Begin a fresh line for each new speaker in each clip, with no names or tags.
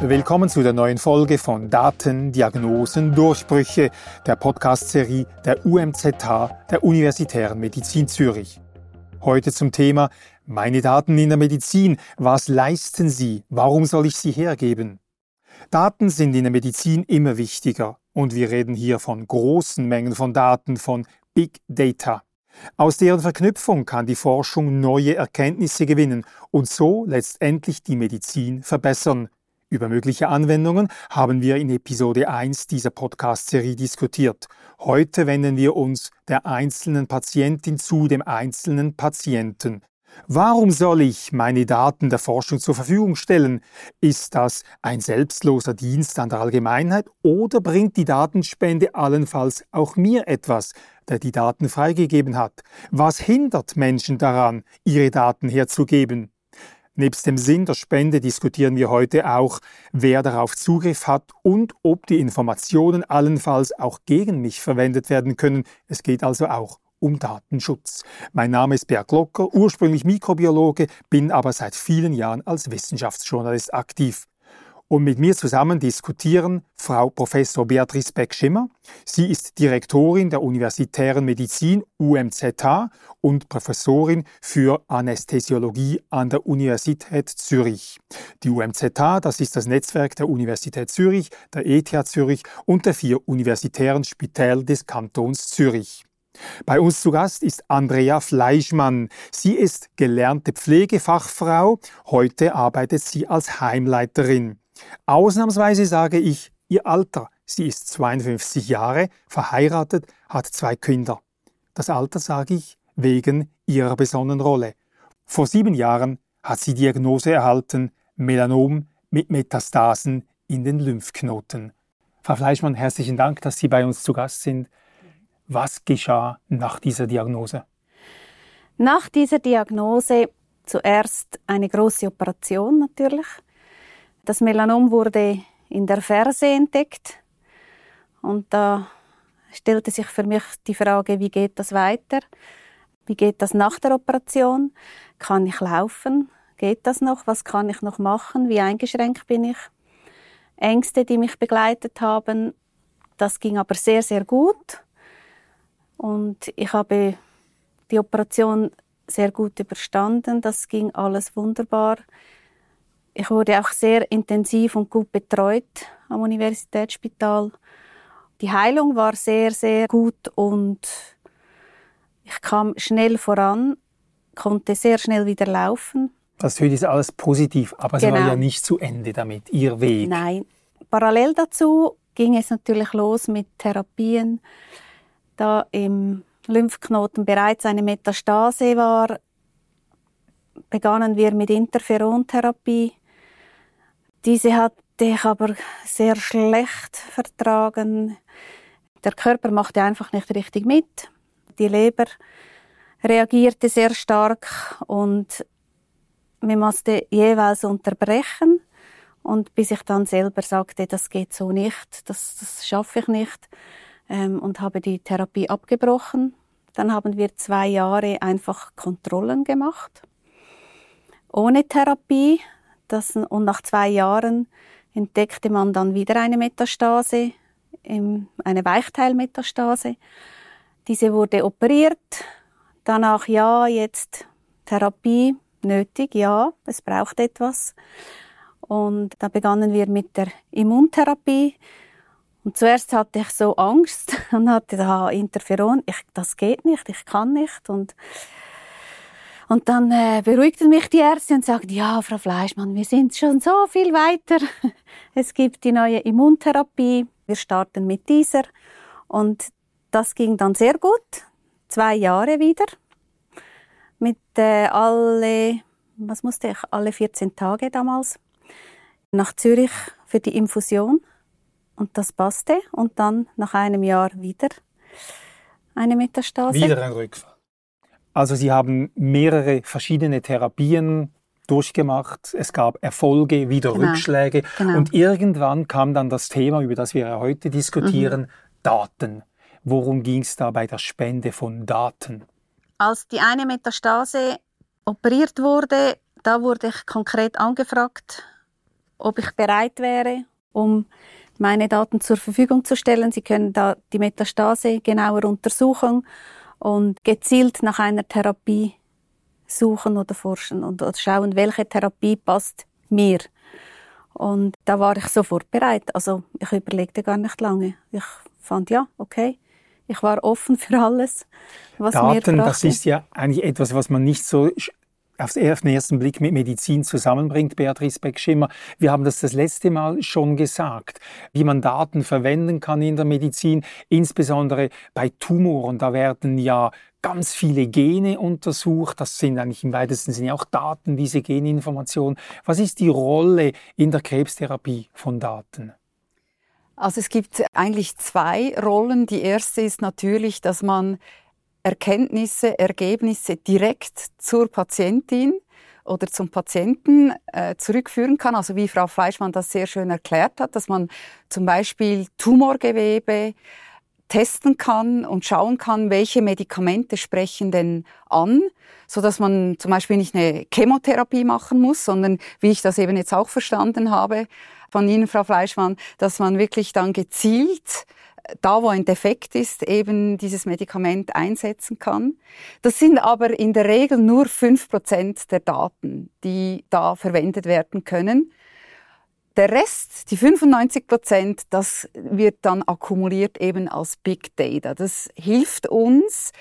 Willkommen zu der neuen Folge von Daten, Diagnosen, Durchbrüche, der Podcast-Serie der UMZH, der Universitären Medizin Zürich. Heute zum Thema Meine Daten in der Medizin. Was leisten sie? Warum soll ich sie hergeben? Daten sind in der Medizin immer wichtiger und wir reden hier von großen Mengen von Daten, von Big Data. Aus deren Verknüpfung kann die Forschung neue Erkenntnisse gewinnen und so letztendlich die Medizin verbessern. Über mögliche Anwendungen haben wir in Episode 1 dieser Podcast-Serie diskutiert. Heute wenden wir uns der einzelnen Patientin zu, dem einzelnen Patienten. Warum soll ich meine Daten der Forschung zur Verfügung stellen? Ist das ein selbstloser Dienst an der Allgemeinheit oder bringt die Datenspende allenfalls auch mir etwas, der die Daten freigegeben hat? Was hindert Menschen daran, ihre Daten herzugeben? Nebst dem Sinn der Spende diskutieren wir heute auch, wer darauf Zugriff hat und ob die Informationen allenfalls auch gegen mich verwendet werden können. Es geht also auch um Datenschutz. Mein Name ist Berg Locker, ursprünglich Mikrobiologe, bin aber seit vielen Jahren als Wissenschaftsjournalist aktiv und mit mir zusammen diskutieren Frau Professor Beatrice Beck-Schimmer. Sie ist Direktorin der Universitären Medizin UMZH und Professorin für Anästhesiologie an der Universität Zürich. Die UMZH, das ist das Netzwerk der Universität Zürich, der ETH Zürich und der vier universitären Spitäler des Kantons Zürich. Bei uns zu Gast ist Andrea Fleischmann. Sie ist gelernte Pflegefachfrau. Heute arbeitet sie als Heimleiterin. Ausnahmsweise sage ich ihr Alter. Sie ist 52 Jahre, verheiratet, hat zwei Kinder. Das Alter sage ich wegen ihrer besonderen Rolle. Vor sieben Jahren hat sie Diagnose erhalten, Melanom mit Metastasen in den Lymphknoten. Frau Fleischmann, herzlichen Dank, dass Sie bei uns zu Gast sind. Was geschah nach dieser Diagnose?
Nach dieser Diagnose zuerst eine große Operation natürlich. Das Melanom wurde in der Ferse entdeckt und da stellte sich für mich die Frage, wie geht das weiter? Wie geht das nach der Operation? Kann ich laufen? Geht das noch? Was kann ich noch machen? Wie eingeschränkt bin ich? Ängste, die mich begleitet haben, das ging aber sehr, sehr gut. Und ich habe die Operation sehr gut überstanden. Das ging alles wunderbar. Ich wurde auch sehr intensiv und gut betreut am Universitätsspital. Die Heilung war sehr, sehr gut und ich kam schnell voran, konnte sehr schnell wieder laufen.
Das ist alles positiv, aber es genau. war ja nicht zu Ende damit, Ihr Weg.
Nein. Parallel dazu ging es natürlich los mit Therapien. Da im Lymphknoten bereits eine Metastase war, begannen wir mit Interferontherapie. Diese hatte ich aber sehr schlecht vertragen. Der Körper machte einfach nicht richtig mit. Die Leber reagierte sehr stark und wir musste jeweils unterbrechen. Und bis ich dann selber sagte, das geht so nicht, das, das schaffe ich nicht, ähm, und habe die Therapie abgebrochen. Dann haben wir zwei Jahre einfach Kontrollen gemacht, ohne Therapie. Das, und nach zwei Jahren entdeckte man dann wieder eine Metastase, eine Weichteilmetastase. Diese wurde operiert. Danach ja, jetzt Therapie nötig, ja, es braucht etwas. Und da begannen wir mit der Immuntherapie. Und zuerst hatte ich so Angst und hatte da Interferon. Ich, das geht nicht, ich kann nicht. Und und dann äh, beruhigten mich die Ärzte und sagten, ja, Frau Fleischmann, wir sind schon so viel weiter. Es gibt die neue Immuntherapie. Wir starten mit dieser. Und das ging dann sehr gut. Zwei Jahre wieder. Mit äh, alle, was musste ich, alle 14 Tage damals nach Zürich für die Infusion. Und das passte. Und dann nach einem Jahr wieder eine Metastase.
Wieder ein Rückfall. Also Sie haben mehrere verschiedene Therapien durchgemacht. Es gab Erfolge, wieder genau. Rückschläge. Genau. Und irgendwann kam dann das Thema, über das wir heute diskutieren, mhm. Daten. Worum ging es da bei der Spende von Daten?
Als die eine Metastase operiert wurde, da wurde ich konkret angefragt, ob ich bereit wäre, um meine Daten zur Verfügung zu stellen. Sie können da die Metastase genauer untersuchen und gezielt nach einer Therapie suchen oder forschen und schauen, welche Therapie passt mir. Und da war ich sofort bereit. Also ich überlegte gar nicht lange. Ich fand ja, okay. Ich war offen für alles,
was Daten, mir brachte. das ist ja eigentlich etwas, was man nicht so auf den ersten Blick mit Medizin zusammenbringt, Beatrice Beck-Schimmer. Wir haben das das letzte Mal schon gesagt, wie man Daten verwenden kann in der Medizin, insbesondere bei Tumoren. Da werden ja ganz viele Gene untersucht. Das sind eigentlich im weitesten Sinne auch Daten, diese Geninformationen. Was ist die Rolle in der Krebstherapie von Daten?
Also es gibt eigentlich zwei Rollen. Die erste ist natürlich, dass man Erkenntnisse, Ergebnisse direkt zur Patientin oder zum Patienten äh, zurückführen kann. Also wie Frau Fleischmann das sehr schön erklärt hat, dass man zum Beispiel Tumorgewebe testen kann und schauen kann, welche Medikamente sprechen denn an, so dass man zum Beispiel nicht eine Chemotherapie machen muss, sondern wie ich das eben jetzt auch verstanden habe von Ihnen, Frau Fleischmann, dass man wirklich dann gezielt da, wo ein Defekt ist, eben dieses Medikament einsetzen kann. Das sind aber in der Regel nur fünf Prozent der Daten, die da verwendet werden können. Der Rest, die 95 Prozent, das wird dann akkumuliert eben als Big Data. Das hilft uns,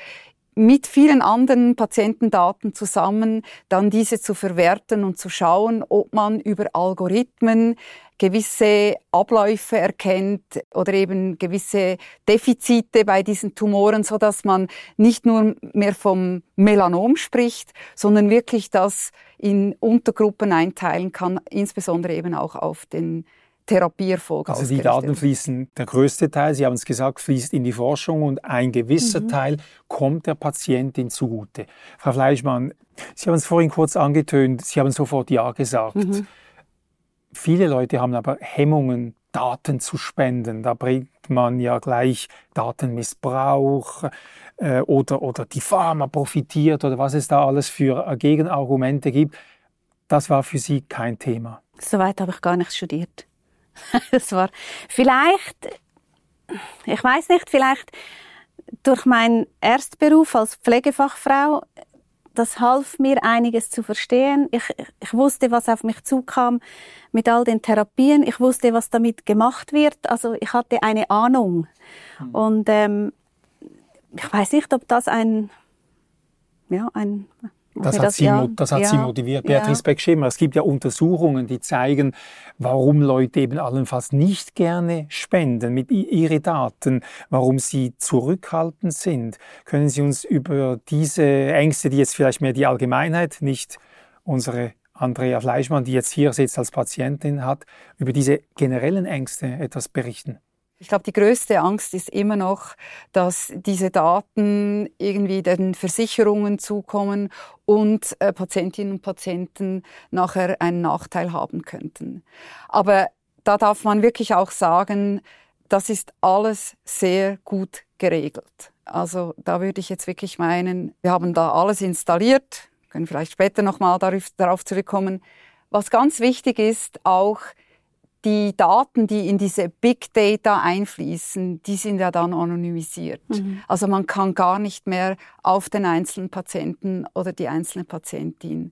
mit vielen anderen Patientendaten zusammen dann diese zu verwerten und zu schauen, ob man über Algorithmen gewisse Abläufe erkennt oder eben gewisse Defizite bei diesen Tumoren, so dass man nicht nur mehr vom Melanom spricht, sondern wirklich das in Untergruppen einteilen kann, insbesondere eben auch auf den Therapieerfolg
Also die Daten fließen, der größte Teil, Sie haben es gesagt, fließt in die Forschung und ein gewisser mhm. Teil kommt der Patientin zugute. Frau Fleischmann, Sie haben es vorhin kurz angetönt, Sie haben sofort Ja gesagt. Mhm. Viele Leute haben aber Hemmungen, Daten zu spenden. Da bringt man ja gleich Datenmissbrauch äh, oder, oder die Pharma profitiert oder was es da alles für äh, Gegenargumente gibt. Das war für Sie kein Thema.
Soweit habe ich gar nicht studiert. das war vielleicht, ich weiß nicht, vielleicht durch meinen Erstberuf als Pflegefachfrau das half mir einiges zu verstehen. Ich, ich wusste, was auf mich zukam mit all den Therapien. Ich wusste, was damit gemacht wird. Also ich hatte eine Ahnung. Mhm. Und ähm, ich weiß nicht, ob das ein, ja, ein
das hat, das, sie, ja, das hat ja, sie motiviert. Beatrice ja. Beck-Schimmer, es gibt ja Untersuchungen, die zeigen, warum Leute eben allenfalls nicht gerne spenden mit ihre Daten, warum sie zurückhaltend sind. Können Sie uns über diese Ängste, die jetzt vielleicht mehr die Allgemeinheit, nicht unsere Andrea Fleischmann, die jetzt hier sitzt als Patientin hat, über diese generellen Ängste etwas berichten?
Ich glaube, die größte Angst ist immer noch, dass diese Daten irgendwie den Versicherungen zukommen und äh, Patientinnen und Patienten nachher einen Nachteil haben könnten. Aber da darf man wirklich auch sagen, das ist alles sehr gut geregelt. Also da würde ich jetzt wirklich meinen, wir haben da alles installiert, können vielleicht später nochmal darauf zurückkommen. Was ganz wichtig ist, auch die Daten, die in diese Big Data einfließen, die sind ja dann anonymisiert. Mhm. Also man kann gar nicht mehr auf den einzelnen Patienten oder die einzelne Patientin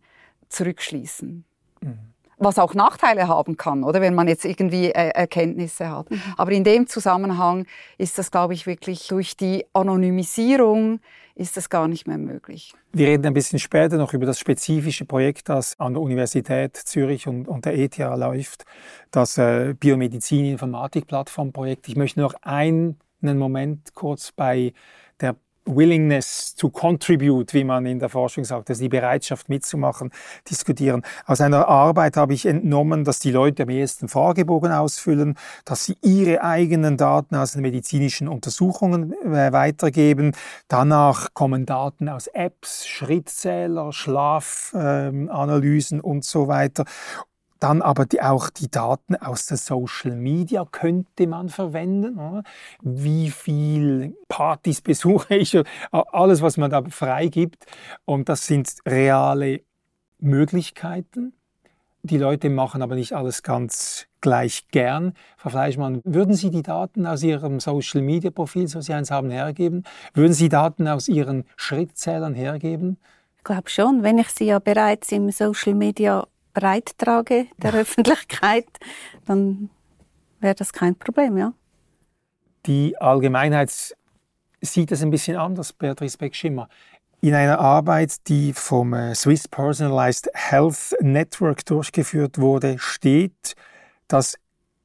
zurückschließen. Mhm was auch Nachteile haben kann, oder wenn man jetzt irgendwie äh, Erkenntnisse hat. Mhm. Aber in dem Zusammenhang ist das, glaube ich, wirklich durch die Anonymisierung ist das gar nicht mehr möglich.
Wir reden ein bisschen später noch über das spezifische Projekt, das an der Universität Zürich und, und der ETH läuft, das äh, Biomedizin-Informatik-Plattform-Projekt. Ich möchte noch einen Moment kurz bei der Willingness to contribute, wie man in der Forschung sagt, also die Bereitschaft mitzumachen, diskutieren. Aus einer Arbeit habe ich entnommen, dass die Leute am ehesten Fragebogen ausfüllen, dass sie ihre eigenen Daten aus den medizinischen Untersuchungen äh, weitergeben. Danach kommen Daten aus Apps, Schrittzähler, Schlafanalysen ähm, und so weiter. Dann aber die, auch die Daten aus der Social Media könnte man verwenden. Wie viel Partys besuche ich? Alles, was man da freigibt. Und das sind reale Möglichkeiten. Die Leute machen aber nicht alles ganz gleich gern. Frau Fleischmann, würden Sie die Daten aus Ihrem Social-Media-Profil, so Sie eins haben, hergeben? Würden Sie Daten aus Ihren Schrittzählern hergeben?
Ich glaube schon, wenn ich sie ja bereits im Social Media breit trage der Öffentlichkeit, dann wäre das kein Problem, ja.
Die Allgemeinheit sieht es ein bisschen anders, Beatrice Beck-Schimmer. In einer Arbeit, die vom äh, Swiss Personalized Health Network durchgeführt wurde, steht, dass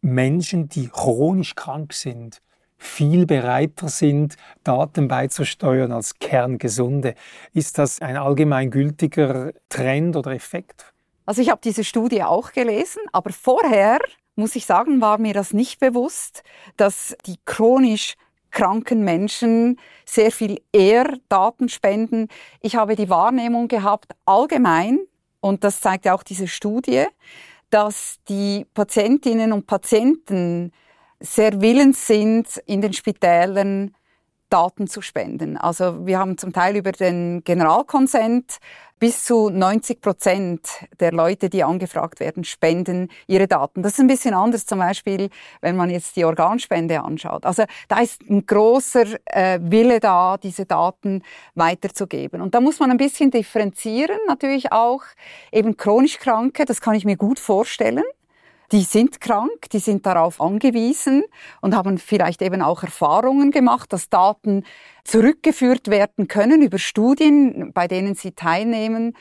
Menschen, die chronisch krank sind, viel bereiter sind, Daten beizusteuern als kerngesunde. Ist das ein allgemeingültiger Trend oder Effekt?
Also ich habe diese Studie auch gelesen, aber vorher, muss ich sagen, war mir das nicht bewusst, dass die chronisch kranken Menschen sehr viel eher Daten spenden. Ich habe die Wahrnehmung gehabt, allgemein, und das zeigt auch diese Studie, dass die Patientinnen und Patienten sehr willens sind, in den Spitälern Daten zu spenden. Also wir haben zum Teil über den Generalkonsent bis zu 90 Prozent der Leute, die angefragt werden, spenden ihre Daten. Das ist ein bisschen anders zum Beispiel, wenn man jetzt die Organspende anschaut. Also da ist ein großer äh, Wille da, diese Daten weiterzugeben. Und da muss man ein bisschen differenzieren, natürlich auch eben chronisch Kranke, das kann ich mir gut vorstellen die sind krank, die sind darauf angewiesen und haben vielleicht eben auch Erfahrungen gemacht, dass Daten zurückgeführt werden können über Studien, bei denen sie teilnehmen.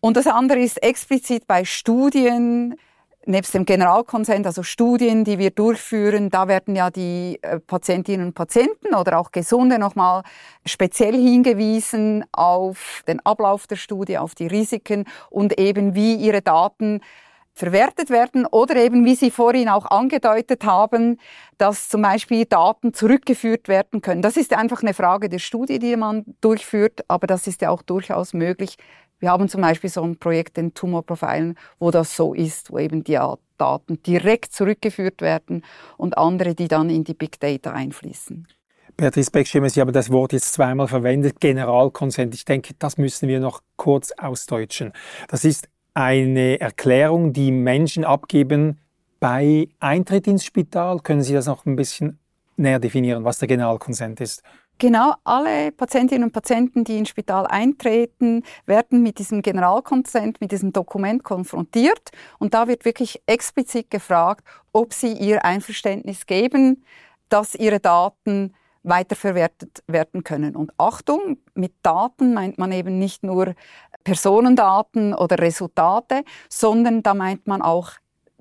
Und das andere ist explizit bei Studien, nebst dem Generalkonsent, also Studien, die wir durchführen, da werden ja die äh, Patientinnen und Patienten oder auch Gesunde nochmal speziell hingewiesen auf den Ablauf der Studie, auf die Risiken und eben wie ihre Daten verwertet werden oder eben, wie Sie vorhin auch angedeutet haben, dass zum Beispiel Daten zurückgeführt werden können. Das ist einfach eine Frage der Studie, die man durchführt, aber das ist ja auch durchaus möglich. Wir haben zum Beispiel so ein Projekt in Tumorprofilen, wo das so ist, wo eben die Daten direkt zurückgeführt werden und andere, die dann in die Big Data einfließen.
Beatrice Beckschimmer, Sie haben das Wort jetzt zweimal verwendet, Generalkonsent. Ich denke, das müssen wir noch kurz ausdeutschen. Das ist eine Erklärung, die Menschen abgeben bei Eintritt ins Spital. Können Sie das noch ein bisschen näher definieren, was der Generalkonsent ist?
Genau, alle Patientinnen und Patienten, die ins Spital eintreten, werden mit diesem Generalkonsent, mit diesem Dokument konfrontiert. Und da wird wirklich explizit gefragt, ob sie ihr Einverständnis geben, dass ihre Daten weiterverwertet werden können. Und Achtung, mit Daten meint man eben nicht nur Personendaten oder Resultate, sondern da meint man auch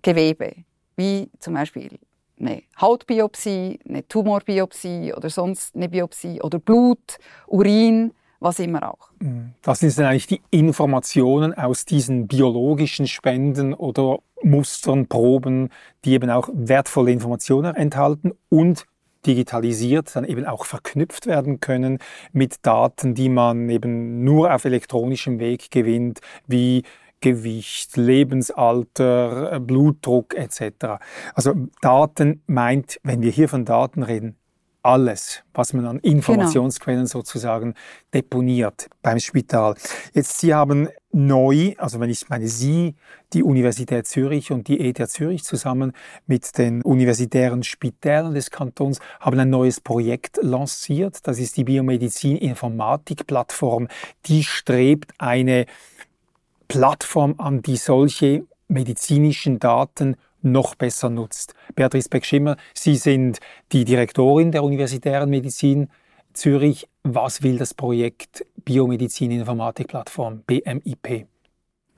Gewebe, wie zum Beispiel eine Hautbiopsie, eine Tumorbiopsie oder sonst eine Biopsie oder Blut, Urin, was immer auch.
Mhm. Was sind denn eigentlich die Informationen aus diesen biologischen Spenden oder Mustern, Proben, die eben auch wertvolle Informationen enthalten und digitalisiert dann eben auch verknüpft werden können mit Daten, die man eben nur auf elektronischem Weg gewinnt, wie Gewicht, Lebensalter, Blutdruck etc. Also Daten meint, wenn wir hier von Daten reden, alles, was man an Informationsquellen genau. sozusagen deponiert beim Spital. Jetzt, Sie haben neu, also wenn ich meine Sie, die Universität Zürich und die ETH Zürich zusammen mit den universitären Spitälern des Kantons haben ein neues Projekt lanciert. Das ist die Biomedizin-Informatik-Plattform. Die strebt eine Plattform an, die solche medizinischen Daten noch besser nutzt. Beatrice Beck-Schimmer, Sie sind die Direktorin der Universitären Medizin Zürich. Was will das Projekt Biomedizin Informatik Plattform BMIP?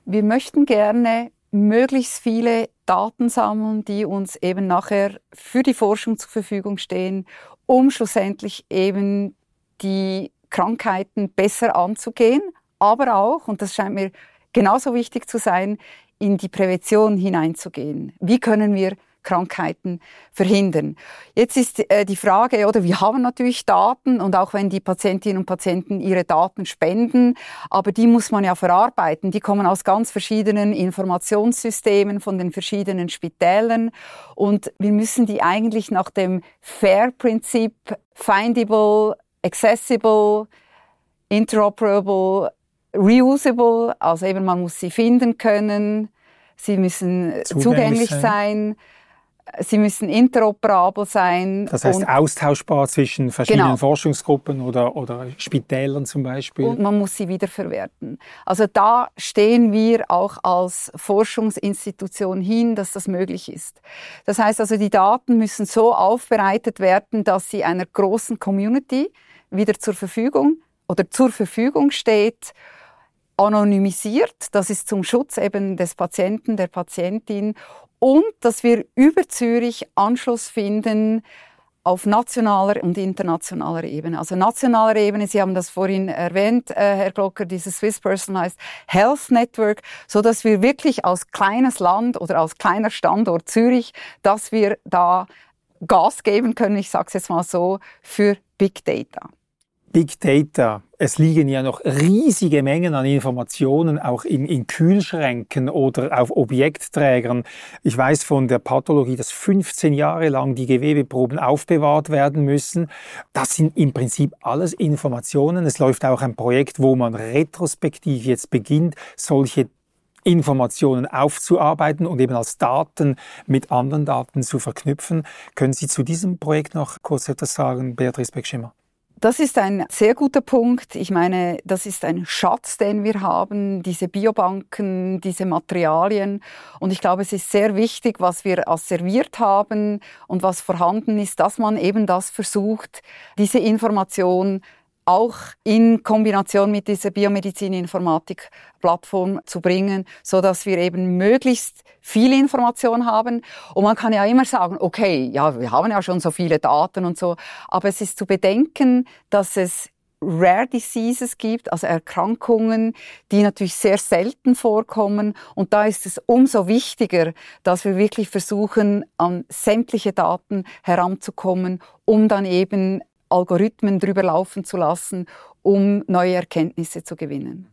Wir möchten gerne möglichst viele Daten sammeln, die uns eben nachher für die Forschung zur Verfügung stehen, um schlussendlich eben die Krankheiten besser anzugehen, aber auch, und das scheint mir genauso wichtig zu sein, in die Prävention hineinzugehen. Wie können wir Krankheiten verhindern. Jetzt ist äh, die Frage, oder wir haben natürlich Daten und auch wenn die Patientinnen und Patienten ihre Daten spenden, aber die muss man ja verarbeiten. Die kommen aus ganz verschiedenen Informationssystemen von den verschiedenen Spitälern und wir müssen die eigentlich nach dem FAIR-Prinzip findable, accessible, interoperable reusable, also eben man muss sie finden können, sie müssen zugänglich, zugänglich sein. sein. Sie müssen interoperabel sein.
Das heißt austauschbar zwischen verschiedenen genau. Forschungsgruppen oder, oder Spitälern zum Beispiel.
Und man muss sie wiederverwerten. Also da stehen wir auch als Forschungsinstitution hin, dass das möglich ist. Das heißt also, die Daten müssen so aufbereitet werden, dass sie einer großen Community wieder zur Verfügung oder zur Verfügung steht anonymisiert. Das ist zum Schutz eben des Patienten, der Patientin und dass wir über Zürich Anschluss finden auf nationaler und internationaler Ebene. Also nationaler Ebene, Sie haben das vorhin erwähnt, äh, Herr Glocker, dieses Swiss Personalized Health Network, so dass wir wirklich als kleines Land oder als kleiner Standort Zürich, dass wir da Gas geben können, ich sage es jetzt mal so, für Big Data.
Big Data. Es liegen ja noch riesige Mengen an Informationen auch in, in, Kühlschränken oder auf Objektträgern. Ich weiß von der Pathologie, dass 15 Jahre lang die Gewebeproben aufbewahrt werden müssen. Das sind im Prinzip alles Informationen. Es läuft auch ein Projekt, wo man retrospektiv jetzt beginnt, solche Informationen aufzuarbeiten und eben als Daten mit anderen Daten zu verknüpfen. Können Sie zu diesem Projekt noch kurz etwas sagen, Beatrice Beckschimmer?
Das ist ein sehr guter Punkt. Ich meine, das ist ein Schatz, den wir haben, diese Biobanken, diese Materialien. Und ich glaube, es ist sehr wichtig, was wir asserviert haben und was vorhanden ist, dass man eben das versucht, diese Information auch in Kombination mit dieser Biomedizin-Informatik-Plattform zu bringen, so dass wir eben möglichst viel Information haben. Und man kann ja immer sagen, okay, ja, wir haben ja schon so viele Daten und so, aber es ist zu bedenken, dass es Rare Diseases gibt, also Erkrankungen, die natürlich sehr selten vorkommen. Und da ist es umso wichtiger, dass wir wirklich versuchen, an sämtliche Daten heranzukommen, um dann eben Algorithmen drüber laufen zu lassen, um neue Erkenntnisse zu gewinnen.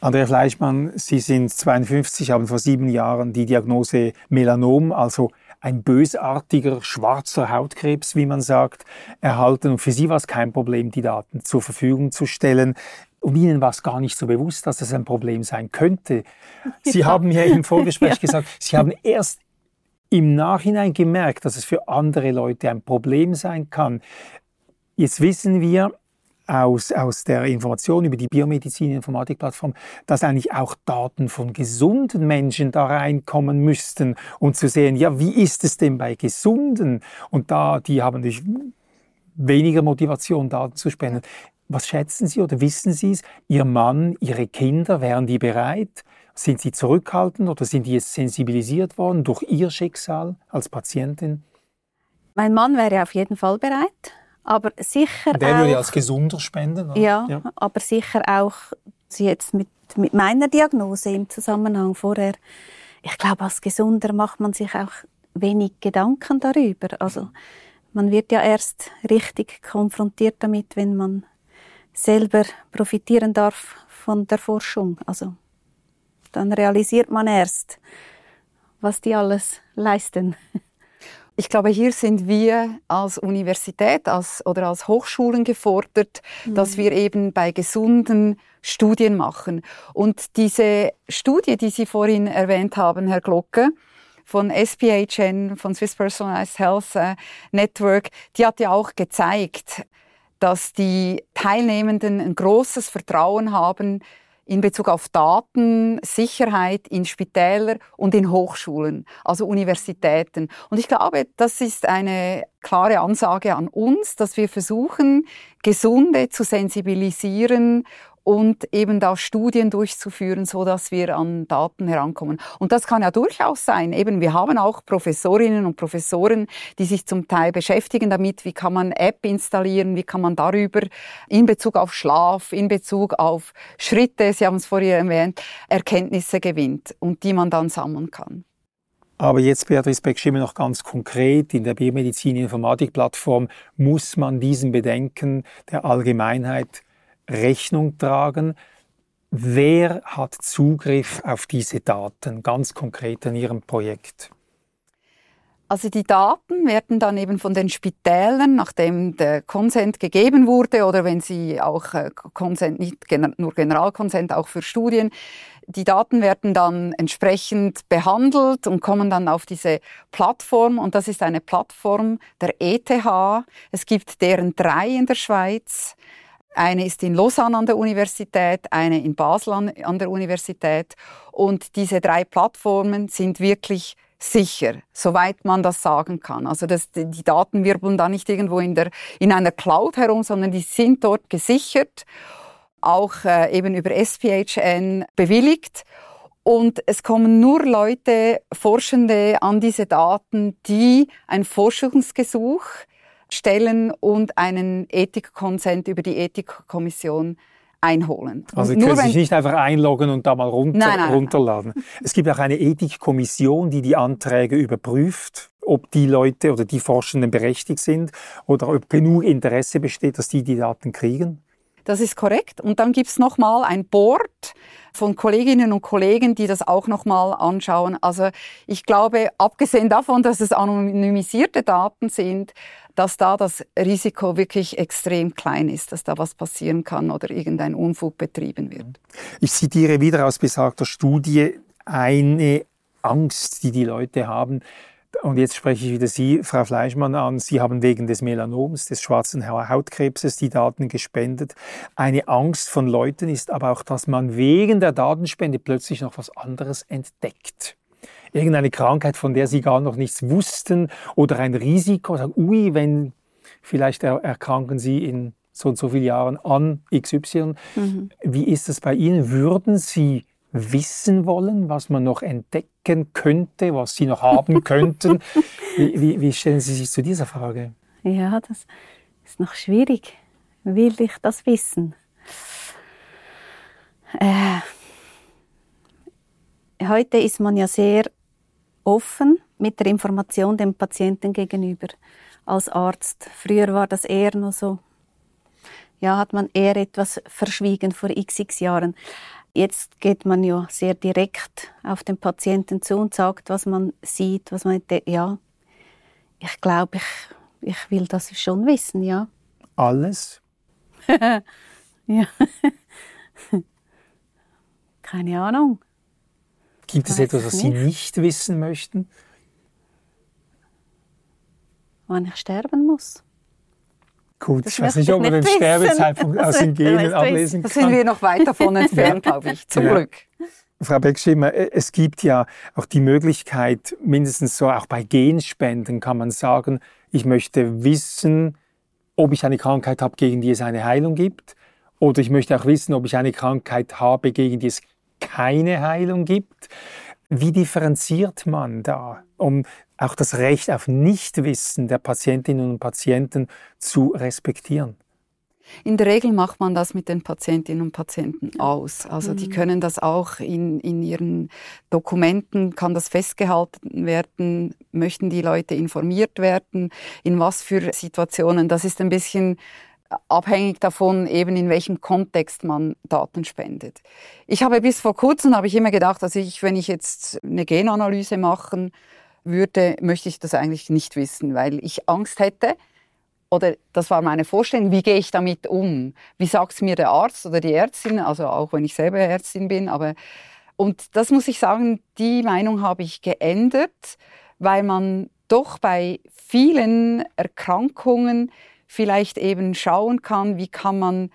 Andrea Fleischmann, Sie sind 52, haben vor sieben Jahren die Diagnose Melanom, also ein bösartiger schwarzer Hautkrebs, wie man sagt, erhalten. Und für Sie war es kein Problem, die Daten zur Verfügung zu stellen. Und Ihnen war es gar nicht so bewusst, dass das ein Problem sein könnte. Sie ja. haben ja im Vorgespräch ja. gesagt, Sie haben erst im Nachhinein gemerkt, dass es für andere Leute ein Problem sein kann. Jetzt wissen wir aus, aus der Information über die Biomedizin-Informatik-Plattform, dass eigentlich auch Daten von gesunden Menschen da reinkommen müssten und zu sehen, ja, wie ist es denn bei Gesunden? Und da, die haben natürlich weniger Motivation, Daten zu spenden. Was schätzen Sie oder wissen Sie es? Ihr Mann, Ihre Kinder, wären die bereit? Sind sie zurückhaltend oder sind die jetzt sensibilisiert worden durch Ihr Schicksal als Patientin?
Mein Mann wäre auf jeden Fall bereit. Aber sicher
Der auch, würde als gesunder spenden.
Ja, ja, aber sicher auch jetzt mit, mit meiner Diagnose im Zusammenhang vorher. Ich glaube, als Gesunder macht man sich auch wenig Gedanken darüber. Also man wird ja erst richtig konfrontiert damit, wenn man selber profitieren darf von der Forschung. Also dann realisiert man erst, was die alles leisten.
Ich glaube, hier sind wir als Universität als, oder als Hochschulen gefordert, mhm. dass wir eben bei gesunden Studien machen. Und diese Studie, die Sie vorhin erwähnt haben, Herr Glocke, von SPHN, von Swiss Personalized Health äh, Network, die hat ja auch gezeigt, dass die Teilnehmenden ein großes Vertrauen haben in Bezug auf Datensicherheit in Spitäler und in Hochschulen, also Universitäten. Und ich glaube, das ist eine klare Ansage an uns, dass wir versuchen, Gesunde zu sensibilisieren und eben da Studien durchzuführen, so dass wir an Daten herankommen. Und das kann ja durchaus sein. Eben, wir haben auch Professorinnen und Professoren, die sich zum Teil beschäftigen damit, wie kann man App installieren, wie kann man darüber in Bezug auf Schlaf, in Bezug auf Schritte, Sie haben es vorhin erwähnt, Erkenntnisse gewinnt und die man dann sammeln kann.
Aber jetzt, Beatrice Beck-Schimmel, noch ganz konkret, in der Biomedizin-Informatik-Plattform muss man diesen Bedenken der Allgemeinheit Rechnung tragen. Wer hat Zugriff auf diese Daten ganz konkret in Ihrem Projekt?
Also die Daten werden dann eben von den Spitälern, nachdem der Consent gegeben wurde oder wenn sie auch äh, Consent, nicht nur Generalkonsent, auch für Studien, die Daten werden dann entsprechend behandelt und kommen dann auf diese Plattform und das ist eine Plattform der ETH. Es gibt deren drei in der Schweiz. Eine ist in Lausanne an der Universität, eine in Basel an der Universität und diese drei Plattformen sind wirklich sicher, soweit man das sagen kann. Also das, die Daten wirbeln da nicht irgendwo in, der, in einer Cloud herum, sondern die sind dort gesichert, auch äh, eben über SPHN bewilligt. Und es kommen nur Leute, Forschende an diese Daten, die ein Forschungsgesuch stellen und einen Ethikkonsent über die Ethikkommission einholen.
Also Sie können sich nicht einfach einloggen und da mal runter, nein, nein, runterladen. Nein. Es gibt auch eine Ethikkommission, die die Anträge überprüft, ob die Leute oder die Forschenden berechtigt sind oder ob genug Interesse besteht, dass die die Daten kriegen.
Das ist korrekt. Und dann gibt's noch mal ein Board von Kolleginnen und Kollegen, die das auch noch mal anschauen. Also ich glaube, abgesehen davon, dass es anonymisierte Daten sind, dass da das Risiko wirklich extrem klein ist, dass da was passieren kann oder irgendein Unfug betrieben wird.
Ich zitiere wieder aus besagter Studie eine Angst, die die Leute haben. Und jetzt spreche ich wieder Sie, Frau Fleischmann, an. Sie haben wegen des Melanoms, des schwarzen Hautkrebses, die Daten gespendet. Eine Angst von Leuten ist aber auch, dass man wegen der Datenspende plötzlich noch was anderes entdeckt irgendeine Krankheit, von der sie gar noch nichts wussten oder ein Risiko, sagen, ui, wenn vielleicht erkranken sie in so und so vielen Jahren an XY. Mhm. Wie ist es bei Ihnen? Würden Sie wissen wollen, was man noch entdecken könnte, was Sie noch haben könnten? wie, wie, wie stellen Sie sich zu dieser Frage?
Ja, das ist noch schwierig. Will ich das wissen? Äh, heute ist man ja sehr offen mit der Information dem Patienten gegenüber als Arzt. Früher war das eher nur so, ja, hat man eher etwas verschwiegen vor xx Jahren. Jetzt geht man ja sehr direkt auf den Patienten zu und sagt, was man sieht, was man ja, ich glaube, ich, ich will das schon wissen, ja.
Alles?
ja. Keine Ahnung.
Gibt es etwas, was Sie nicht wissen möchten?
Wann ich sterben muss.
Gut, das ich weiß nicht, ob man den Sterbezeitpunkt aus den Genen ablesen
kann. Da sind wir noch weit davon entfernt, glaube ich, zum ja. Glück.
Frau Beckschimmer, äh, es gibt ja auch die Möglichkeit, mindestens so auch bei Genspenden kann man sagen, ich möchte wissen, ob ich eine Krankheit habe, gegen die es eine Heilung gibt, oder ich möchte auch wissen, ob ich eine Krankheit habe, gegen die es keine Heilung gibt. Wie differenziert man da, um auch das Recht auf Nichtwissen der Patientinnen und Patienten zu respektieren?
In der Regel macht man das mit den Patientinnen und Patienten aus. Also die mhm. können das auch in, in ihren Dokumenten, kann das festgehalten werden, möchten die Leute informiert werden, in was für Situationen. Das ist ein bisschen abhängig davon, eben in welchem Kontext man Daten spendet. Ich habe bis vor kurzem habe ich immer gedacht, dass ich, wenn ich jetzt eine Genanalyse machen würde, möchte ich das eigentlich nicht wissen, weil ich Angst hätte. Oder das war meine Vorstellung, wie gehe ich damit um? Wie sagt es mir der Arzt oder die Ärztin, also auch wenn ich selber Ärztin bin, aber und das muss ich sagen, die Meinung habe ich geändert, weil man doch bei vielen Erkrankungen vielleicht eben schauen kann, wie kann man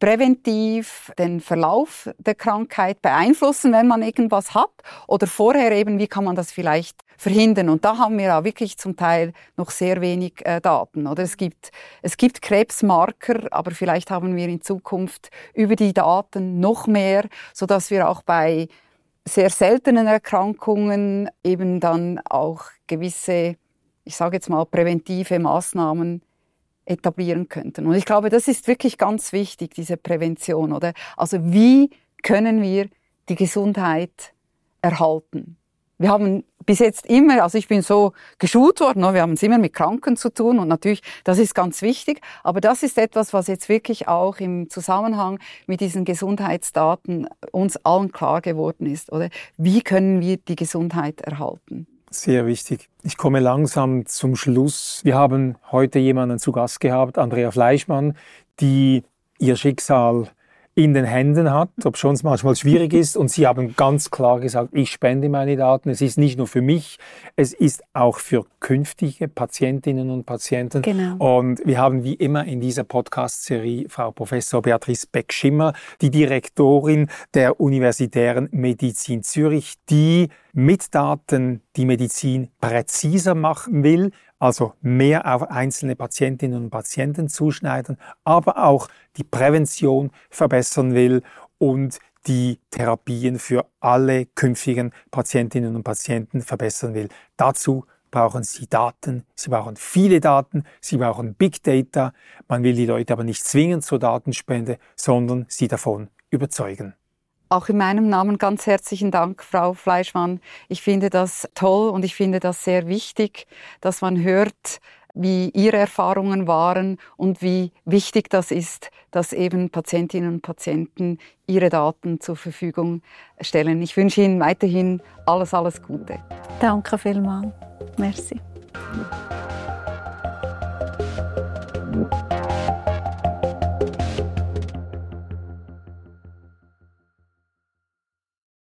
präventiv den Verlauf der Krankheit beeinflussen, wenn man irgendwas hat, oder vorher eben, wie kann man das vielleicht verhindern. Und da haben wir auch wirklich zum Teil noch sehr wenig äh, Daten. Oder es gibt, es gibt Krebsmarker, aber vielleicht haben wir in Zukunft über die Daten noch mehr, so dass wir auch bei sehr seltenen Erkrankungen eben dann auch gewisse, ich sage jetzt mal, präventive Maßnahmen etablieren könnten. Und ich glaube, das ist wirklich ganz wichtig, diese Prävention, oder? Also wie können wir die Gesundheit erhalten? Wir haben bis jetzt immer, also ich bin so geschult worden, ne? wir haben es immer mit Kranken zu tun und natürlich, das ist ganz wichtig, aber das ist etwas, was jetzt wirklich auch im Zusammenhang mit diesen Gesundheitsdaten uns allen klar geworden ist, oder? Wie können wir die Gesundheit erhalten?
Sehr wichtig. Ich komme langsam zum Schluss. Wir haben heute jemanden zu Gast gehabt, Andrea Fleischmann, die ihr Schicksal in den Händen hat, ob schon es manchmal schwierig ist. Und Sie haben ganz klar gesagt, ich spende meine Daten. Es ist nicht nur für mich, es ist auch für künftige Patientinnen und Patienten. Genau. Und wir haben wie immer in dieser Podcast-Serie Frau Professor Beatrice Beck-Schimmer, die Direktorin der Universitären Medizin Zürich, die mit Daten die Medizin präziser machen will, also mehr auf einzelne Patientinnen und Patienten zuschneiden, aber auch die Prävention verbessern will und die Therapien für alle künftigen Patientinnen und Patienten verbessern will. Dazu brauchen Sie Daten, Sie brauchen viele Daten, Sie brauchen Big Data. Man will die Leute aber nicht zwingen zur Datenspende, sondern sie davon überzeugen.
Auch in meinem Namen ganz herzlichen Dank, Frau Fleischmann. Ich finde das toll und ich finde das sehr wichtig, dass man hört, wie Ihre Erfahrungen waren und wie wichtig das ist, dass eben Patientinnen und Patienten ihre Daten zur Verfügung stellen. Ich wünsche Ihnen weiterhin alles, alles Gute.
Danke vielmals. Merci.